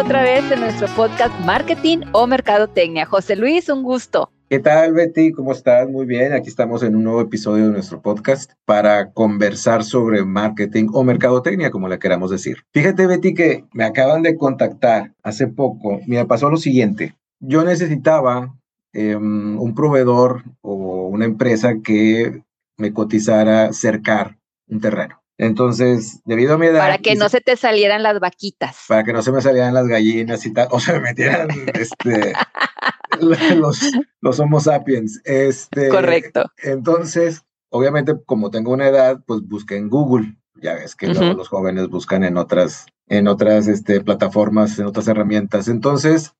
otra vez en nuestro podcast Marketing o Mercadotecnia. José Luis, un gusto. ¿Qué tal, Betty? ¿Cómo estás? Muy bien. Aquí estamos en un nuevo episodio de nuestro podcast para conversar sobre marketing o mercadotecnia, como le queramos decir. Fíjate, Betty, que me acaban de contactar hace poco. Me pasó lo siguiente. Yo necesitaba em, un proveedor o una empresa que me cotizara cercar un terreno. Entonces, debido a mi edad... Para que no se te salieran las vaquitas. Para que no se me salieran las gallinas y tal, o se me metieran este, los, los homo sapiens. Este, Correcto. Entonces, obviamente, como tengo una edad, pues busqué en Google. Ya ves que los jóvenes buscan en otras, en otras este, plataformas, en otras herramientas. Entonces,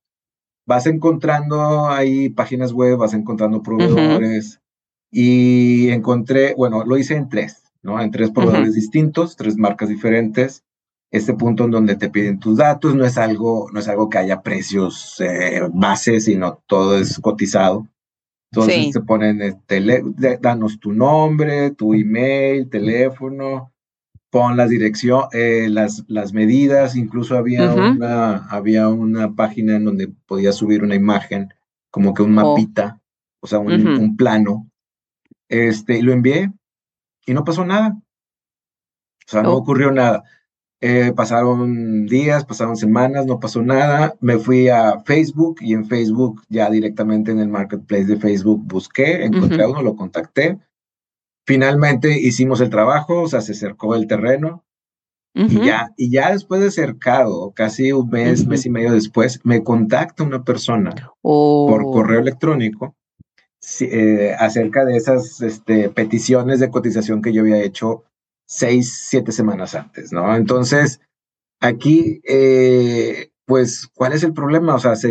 vas encontrando ahí páginas web, vas encontrando proveedores. Y encontré, bueno, lo hice en tres ¿no? En tres proveedores distintos, tres marcas diferentes. Este punto en donde te piden tus datos no es algo, no es algo que haya precios eh, base, sino todo es cotizado. Entonces te ponen, este, danos tu nombre, tu email, teléfono, pon las dirección, eh, las, las medidas, incluso había, una, había una página en donde podías subir una imagen, como que un oh. mapita, o sea, un, un, plano. Este, y lo envié, y no pasó nada. O sea, no oh. ocurrió nada. Eh, pasaron días, pasaron semanas, no pasó nada. Me fui a Facebook y en Facebook, ya directamente en el marketplace de Facebook, busqué, encontré a uno, lo contacté. Finalmente hicimos el trabajo, o sea, se cercó el terreno. Y ya, y ya después de cercado, casi un mes, mes y medio después, me contacta una persona por oh. correo electrónico eh, acerca de esas este, peticiones de cotización que yo había hecho seis, siete semanas antes, ¿no? Entonces, aquí, eh, pues, ¿cuál es el problema? O sea, es,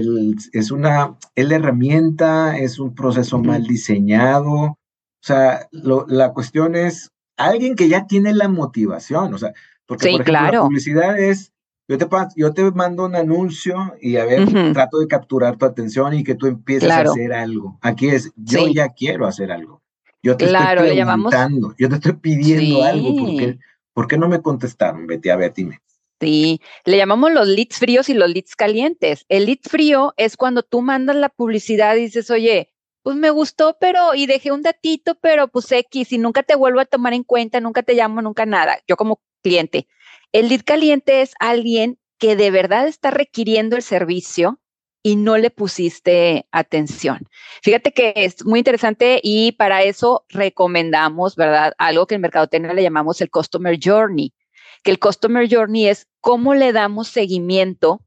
es una, es la herramienta, es un proceso mal diseñado. O sea, la cuestión es alguien que ya tiene la motivación, o sea, porque por ejemplo, la publicidad es yo te, yo te mando un anuncio y a ver, trato de capturar tu atención y que tú empieces a hacer algo. Aquí es, yo ya quiero hacer algo. Yo te claro, estoy preguntando, yo te estoy pidiendo algo. ¿Por qué, no me contestaron? Betty, a ver, dime. Sí, le llamamos los leads fríos y los leads calientes. El lead frío es cuando tú mandas la publicidad y dices, oye, pues me gustó, pero, y dejé un datito, pero pues X, y nunca te vuelvo a tomar en cuenta, nunca te llamo, nunca nada. Yo como cliente. El lead caliente es alguien que de verdad está requiriendo el servicio y no le pusiste atención. Fíjate que es muy interesante y para eso recomendamos, ¿verdad? Algo que en Mercadotecnia le llamamos el Customer Journey, que el Customer Journey es cómo le damos seguimiento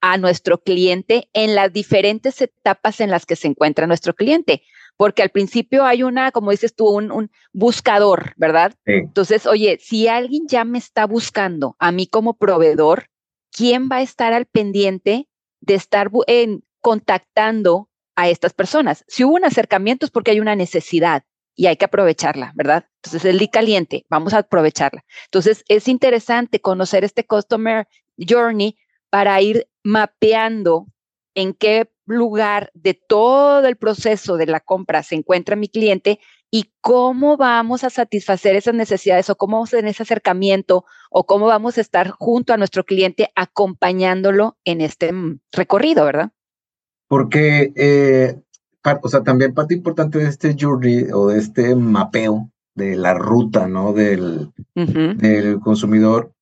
a nuestro cliente en las diferentes etapas en las que se encuentra nuestro cliente porque al principio hay una, como dices tú, un, buscador, ¿verdad? Entonces, oye, si alguien ya me está buscando a mí como proveedor, ¿quién va a estar al pendiente de estar en, contactando a estas personas? Si hubo un acercamiento es porque hay una necesidad y hay que aprovecharla, ¿verdad? Entonces, el lead caliente, vamos a aprovecharla. Entonces, es interesante conocer este Customer Journey para ir mapeando en qué lugar de todo el proceso de la compra se encuentra mi cliente y cómo vamos a satisfacer esas necesidades o cómo vamos en ese acercamiento o cómo vamos a estar junto a nuestro cliente acompañándolo en este mm, recorrido, ¿verdad? Porque, eh, o sea, también parte importante de este journey o de este mapeo de la ruta, ¿no? Del, del consumidor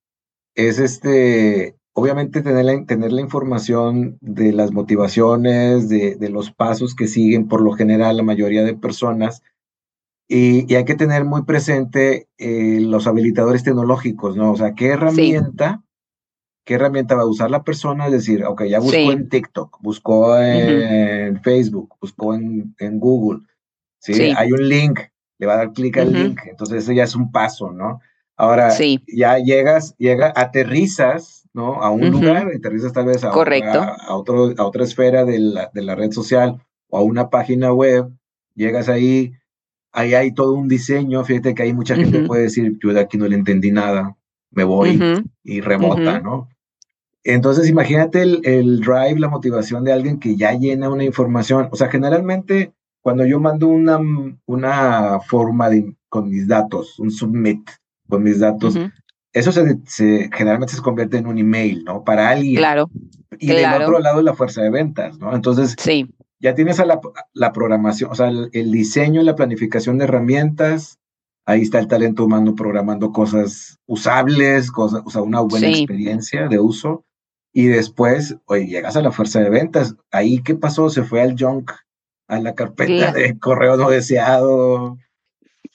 es este obviamente tener la, tener la información de las motivaciones, de, los pasos que siguen por lo general la mayoría de personas. Y, hay que tener muy presente eh, los habilitadores tecnológicos, ¿no? O sea, ¿qué herramienta, qué herramienta va a usar la persona? Es decir, ok, ya buscó en TikTok, buscó en Facebook, buscó en, en Google, ¿sí? Hay un link, le va a dar clic al link, entonces eso ya es un paso, ¿no? Ahora, ya llegas, llega, aterrizas ¿no? A un lugar, aterrizas tal vez a, A, otro, a otra esfera de la, de la red social o a una página web, llegas ahí, ahí hay todo un diseño, fíjate que hay mucha gente que puede decir, yo de aquí no le entendí nada, me voy y remota, ¿no? Entonces, imagínate el, el, drive, la motivación de alguien que ya llena una información. O sea, generalmente cuando yo mando una, una forma de, con mis datos, un submit con mis datos, eso se, generalmente se convierte en un email, ¿no? Para alguien. Claro. Y del otro lado la fuerza de ventas, ¿no? Entonces, sí. ya tienes a la, la programación, o sea, el, el diseño y la planificación de herramientas, ahí está el talento humano programando cosas usables, cosas, o sea, una buena experiencia de uso. Y después, oye, llegas a la fuerza de ventas. Ahí, ¿qué pasó? Se fue al junk, a la carpeta de correo no deseado.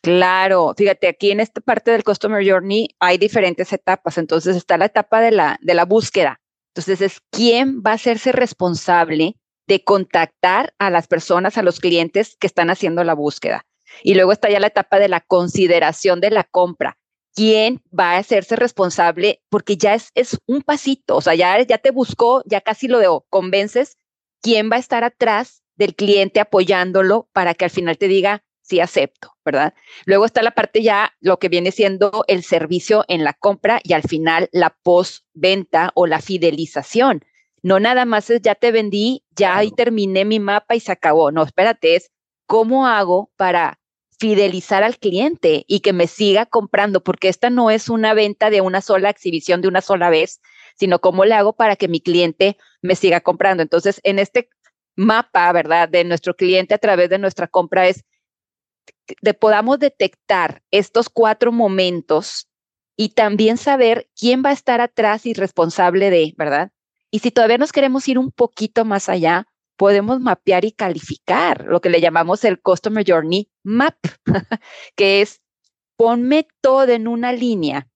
Claro, fíjate, aquí en esta parte del Customer Journey hay diferentes etapas. Entonces está la etapa de la, de la búsqueda. Entonces es quién va a hacerse responsable de contactar a las personas, a los clientes que están haciendo la búsqueda. Y luego está ya la etapa de la consideración de la compra. ¿Quién va a hacerse responsable? Porque ya es, es un pasito, o sea, ya, ya te buscó, ya casi lo convences. ¿Quién va a estar atrás del cliente apoyándolo para que al final te diga, sí acepto, ¿verdad? Luego está la parte ya, lo que viene siendo el servicio en la compra y al final la postventa o la fidelización. No nada más es ya te vendí, ya ahí terminé mi mapa y se acabó. No, espérate, es cómo hago para fidelizar al cliente y que me siga comprando, porque esta no es una venta de una sola exhibición de una sola vez, sino cómo le hago para que mi cliente me siga comprando. Entonces, en este mapa, ¿verdad?, de nuestro cliente a través de nuestra compra es de podamos detectar estos cuatro momentos y también saber quién va a estar atrás y responsable de, ¿verdad? Y si todavía nos queremos ir un poquito más allá, podemos mapear y calificar lo que le llamamos el Customer Journey Map, que es ponme todo en una línea.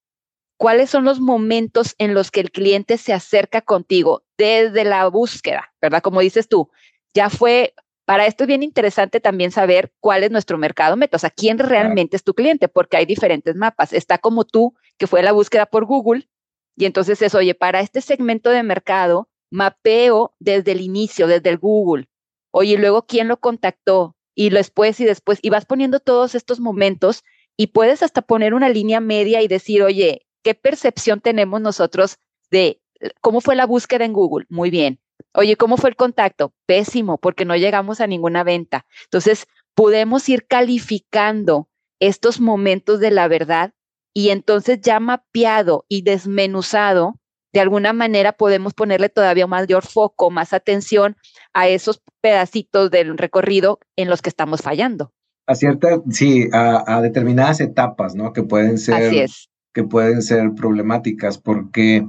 ¿Cuáles son los momentos en los que el cliente se acerca contigo desde la búsqueda, verdad? Como dices tú, ya fue, para esto es bien interesante también saber cuál es nuestro mercado meta, o sea, quién realmente es tu cliente, porque hay diferentes mapas. Está como tú, que fue la búsqueda por Google, y entonces es, oye, para este segmento de mercado, mapeo desde el inicio, desde el Google. Oye, luego quién lo contactó y después y después, y vas poniendo todos estos momentos y puedes hasta poner una línea media y decir, oye, ¿qué percepción tenemos nosotros de cómo fue la búsqueda en Google? Muy bien. Oye, ¿cómo fue el contacto? Pésimo, porque no llegamos a ninguna venta. Entonces, podemos ir calificando estos momentos de la verdad y entonces ya mapeado y desmenuzado, de alguna manera podemos ponerle todavía mayor foco, más atención a esos pedacitos del recorrido en los que estamos fallando. A ciertas, sí, a, determinadas etapas, ¿no? Que pueden ser, que pueden ser problemáticas, porque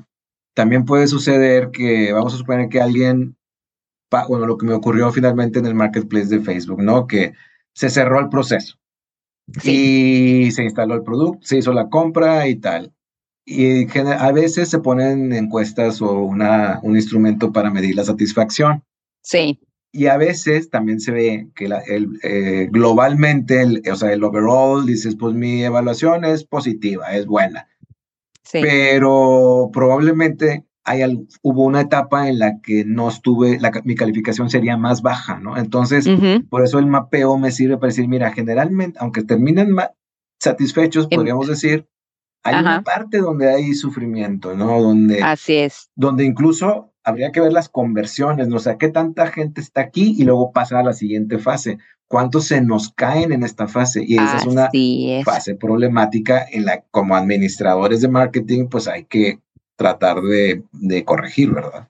también puede suceder que, vamos a suponer que alguien, bueno, lo que me ocurrió finalmente en el marketplace de Facebook, ¿no? Que se cerró el proceso. Y se instaló el producto, se hizo la compra y tal y a veces se ponen encuestas o una, un instrumento para medir la satisfacción. Sí. Y a veces también se ve que la, el, eh, globalmente, el, o sea, el overall, dices, pues mi evaluación es positiva, es buena. Sí. Pero probablemente hay, hubo una etapa en la que no estuve, la, mi calificación sería más baja, ¿no? Entonces, por eso el mapeo me sirve para decir, mira, generalmente, aunque terminen satisfechos, podríamos decir, hay una parte donde hay sufrimiento, ¿no? Donde, Así es. Donde incluso habría que ver las conversiones, ¿no? O sea, qué tanta gente está aquí y luego pasa a la siguiente fase. ¿Cuántos se nos caen en esta fase? Y esa es una fase problemática en la, como administradores de marketing, pues hay que tratar de, de corregir, ¿verdad?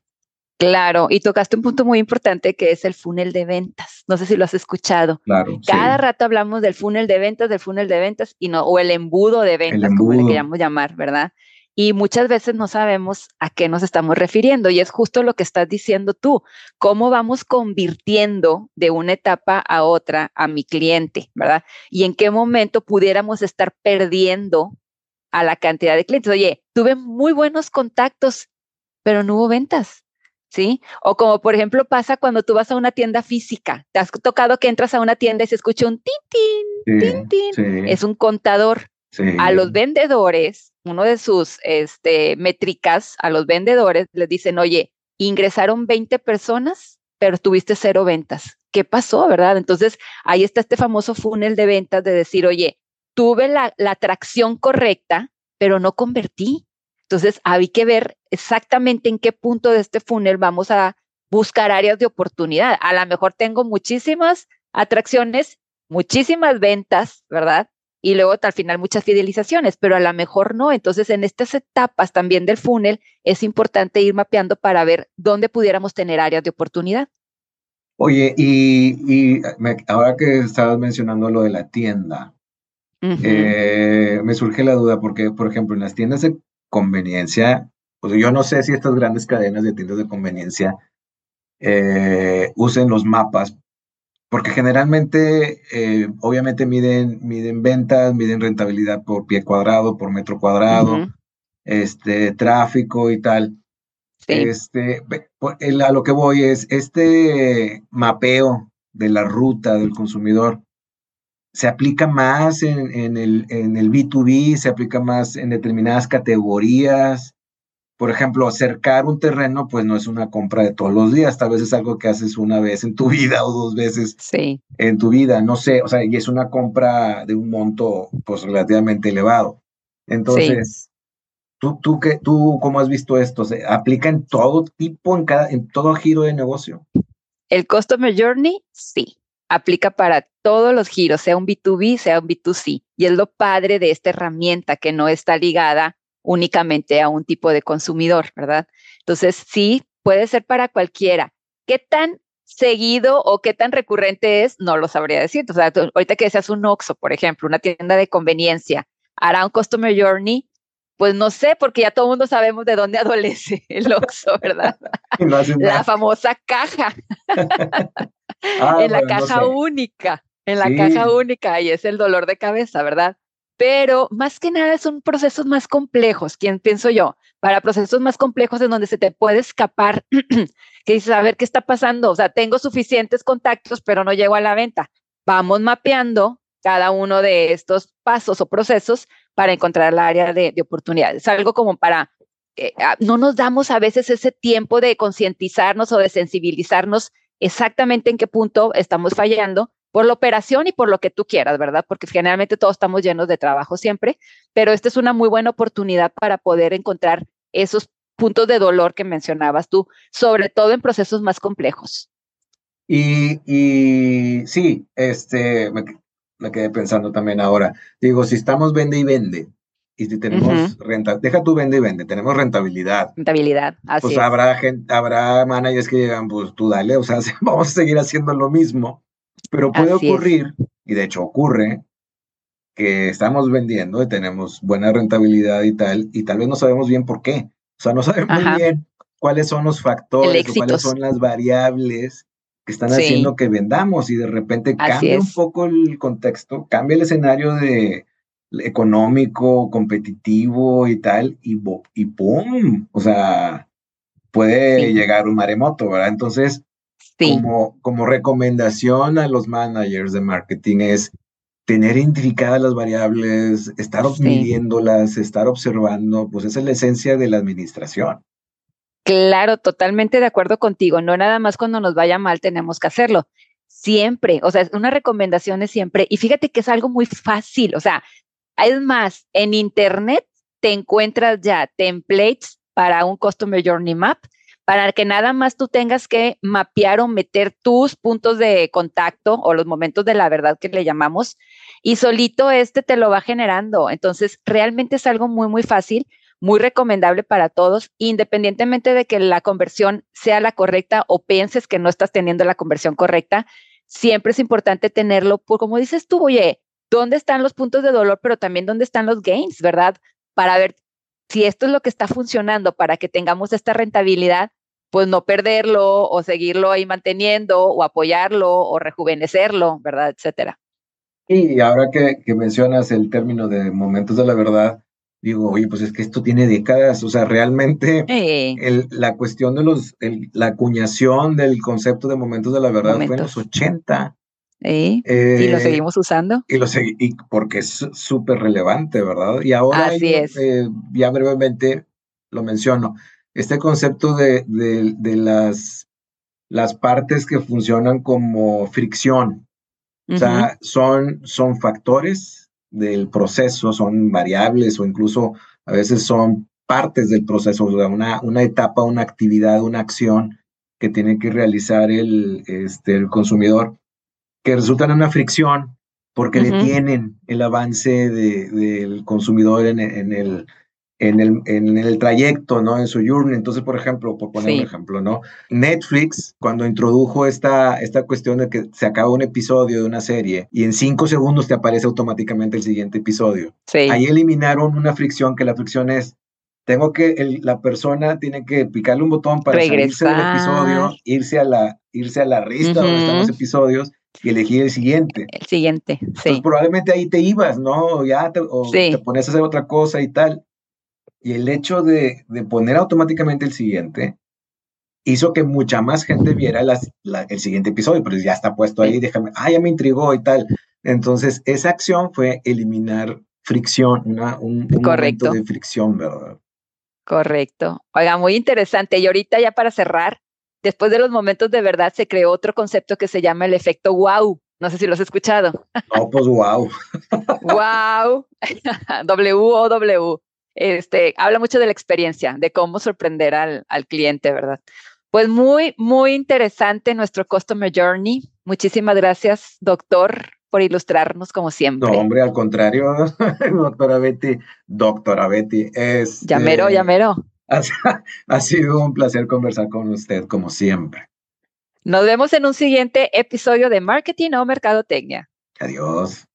Claro, y tocaste un punto muy importante que es el funnel de ventas. No sé si lo has escuchado. Claro. Cada rato hablamos del funnel de ventas, del funnel de ventas y no, o el embudo de ventas, como le queríamos llamar, ¿verdad? Y muchas veces no sabemos a qué nos estamos refiriendo y es justo lo que estás diciendo tú, cómo vamos convirtiendo de una etapa a otra a mi cliente, ¿verdad? Y en qué momento pudiéramos estar perdiendo a la cantidad de clientes. Oye, tuve muy buenos contactos, pero no hubo ventas. ¿sí? O como por ejemplo pasa cuando tú vas a una tienda física, te has tocado que entras a una tienda y se escucha un tin, tin, tin, es un contador. A los vendedores, uno de sus este, métricas, a los vendedores les dicen, oye, ingresaron 20 personas, pero tuviste cero ventas. ¿Qué pasó, verdad? Entonces, ahí está este famoso funnel de ventas de decir, oye, tuve la, la atracción correcta, pero no convertí. Entonces, hay que ver exactamente en qué punto de este funnel vamos a buscar áreas de oportunidad. A lo mejor tengo muchísimas atracciones, muchísimas ventas, ¿verdad? Y luego al final muchas fidelizaciones, pero a lo mejor no. Entonces, en estas etapas también del funnel es importante ir mapeando para ver dónde pudiéramos tener áreas de oportunidad. Oye, y, ahora que estabas mencionando lo de la tienda, eh, me surge la duda porque, por ejemplo, en las tiendas de conveniencia, pues yo no sé si estas grandes cadenas de tiendas de conveniencia eh, usen los mapas, porque generalmente, eh, obviamente miden, miden ventas, miden rentabilidad por pie cuadrado, por metro cuadrado, este, tráfico y tal. Este, a lo que voy es, este mapeo de la ruta del consumidor se aplica más en, en, el, en el B2B, se aplica más en determinadas categorías, por ejemplo, acercar un terreno, pues no es una compra de todos los días, tal vez es algo que haces una vez en tu vida o dos veces en tu vida, no sé, o sea, y es una compra de un monto pues relativamente elevado. Entonces, ¿tú, tú, qué, ¿tú cómo has visto esto? ¿Se aplica en todo tipo, en, cada, en todo giro de negocio? El Customer Journey, sí, aplica para todos los giros, sea un B2B, sea un B2C. Y es lo padre de esta herramienta que no está ligada únicamente a un tipo de consumidor, ¿verdad? Entonces, sí, puede ser para cualquiera. ¿Qué tan seguido o qué tan recurrente es? No lo sabría decir. O sea, ahorita que seas un Oxxo, por ejemplo, una tienda de conveniencia, hará un Customer Journey, pues no sé, porque ya todo el mundo sabemos de dónde adolece el Oxxo, ¿verdad? la famosa caja. Ah, en la caja única, en la caja única, y es el dolor de cabeza, ¿verdad? Pero más que nada son procesos más complejos, ¿quién pienso yo? Para procesos más complejos en donde se te puede escapar, que dices, a ver, ¿qué está pasando? O sea, tengo suficientes contactos, pero no llego a la venta. Vamos mapeando cada uno de estos pasos o procesos para encontrar la área de, de oportunidades. Algo como para, eh, ah, no nos damos a veces ese tiempo de concientizarnos o de sensibilizarnos exactamente en qué punto estamos fallando por la operación y por lo que tú quieras, ¿verdad? Porque generalmente todos estamos llenos de trabajo siempre, pero esta es una muy buena oportunidad para poder encontrar esos puntos de dolor que mencionabas tú, sobre todo en procesos más complejos. Y, y sí, este, me, quedé pensando también ahora, digo, si estamos vende y vende, y si tenemos renta, deja tú vende y vende, tenemos rentabilidad. Rentabilidad, así Pues habrá gente, habrá managers que digan, pues tú dale, o sea, vamos a seguir haciendo lo mismo pero puede ocurrir, y de hecho ocurre, que estamos vendiendo y tenemos buena rentabilidad y tal, y tal vez no sabemos bien por qué. O sea, no sabemos bien cuáles son los factores, cuáles son las variables que están haciendo que vendamos y de repente cambia un poco el contexto, cambia el escenario de económico, competitivo y tal, y, y ¡pum! O sea, puede llegar un maremoto, ¿verdad? Entonces, como, como recomendación a los managers de marketing es tener identificadas las variables, estar midiéndolas, estar observando, pues esa es la esencia de la administración. Claro, totalmente de acuerdo contigo. No nada más cuando nos vaya mal tenemos que hacerlo. Siempre, o sea, una recomendación es siempre, y fíjate que es algo muy fácil, o sea, es más, en Internet te encuentras ya templates para un Customer Journey Map para que nada más tú tengas que mapear o meter tus puntos de contacto o los momentos de la verdad que le llamamos y solito este te lo va generando. Entonces, realmente es algo muy, muy fácil, muy recomendable para todos, independientemente de que la conversión sea la correcta o pienses que no estás teniendo la conversión correcta, siempre es importante tenerlo, por como dices tú, oye, ¿dónde están los puntos de dolor, pero también dónde están los gains, verdad? Para ver si esto es lo que está funcionando para que tengamos esta rentabilidad pues no perderlo o seguirlo ahí manteniendo o apoyarlo o rejuvenecerlo, ¿verdad? Etcétera. Y ahora que, que mencionas el término de momentos de la verdad, digo, oye, pues es que esto tiene décadas, o sea, realmente el, la cuestión de los, la acuñación del concepto de momentos de la verdad fue en los 80. y lo eh, seguimos usando. Y lo y porque es súper relevante, ¿verdad? Y ahora, Así es. Eh, ya brevemente lo menciono, este concepto de, de, las, las partes que funcionan como fricción. O sea, son, son factores del proceso, son variables o incluso a veces son partes del proceso, o sea, una, una etapa, una actividad, una acción que tiene que realizar el, este, el consumidor, que resultan en una fricción porque detienen el avance del consumidor en, en, el, en el, en el trayecto, ¿no? En su journey. Entonces, por ejemplo, por poner un ejemplo, ¿no? Netflix, cuando introdujo esta, esta cuestión de que se acaba un episodio de una serie y en cinco segundos te aparece automáticamente el siguiente episodio. Ahí eliminaron una fricción, que la fricción es, tengo que, la persona tiene que picarle un botón para salirse del episodio, irse a la, irse a la lista donde están los episodios y elegir el siguiente. El siguiente, sí. probablemente ahí te ibas, ¿no? Ya te, o te pones a hacer otra cosa y tal. Y el hecho de, poner automáticamente el siguiente hizo que mucha más gente viera el siguiente episodio, pero ya está puesto ahí, déjame, ah, ya me intrigó y tal. Entonces, esa acción fue eliminar fricción, una, un, momento de fricción, ¿verdad? Correcto. Oiga, muy interesante. Y ahorita ya para cerrar, después de los momentos de verdad se creó otro concepto que se llama el efecto wow. No sé si lo has escuchado. No, pues wow. wow. W-O-W este, habla mucho de la experiencia, de cómo sorprender al, al cliente, ¿verdad? Pues muy, muy interesante nuestro Customer Journey. Muchísimas gracias, doctor, por ilustrarnos como siempre. No, hombre, al contrario, doctora Betty, doctora Betty, es... Llamero, llamero. Ha, ha sido un placer conversar con usted, como siempre. Nos vemos en un siguiente episodio de Marketing o Mercadotecnia. Adiós.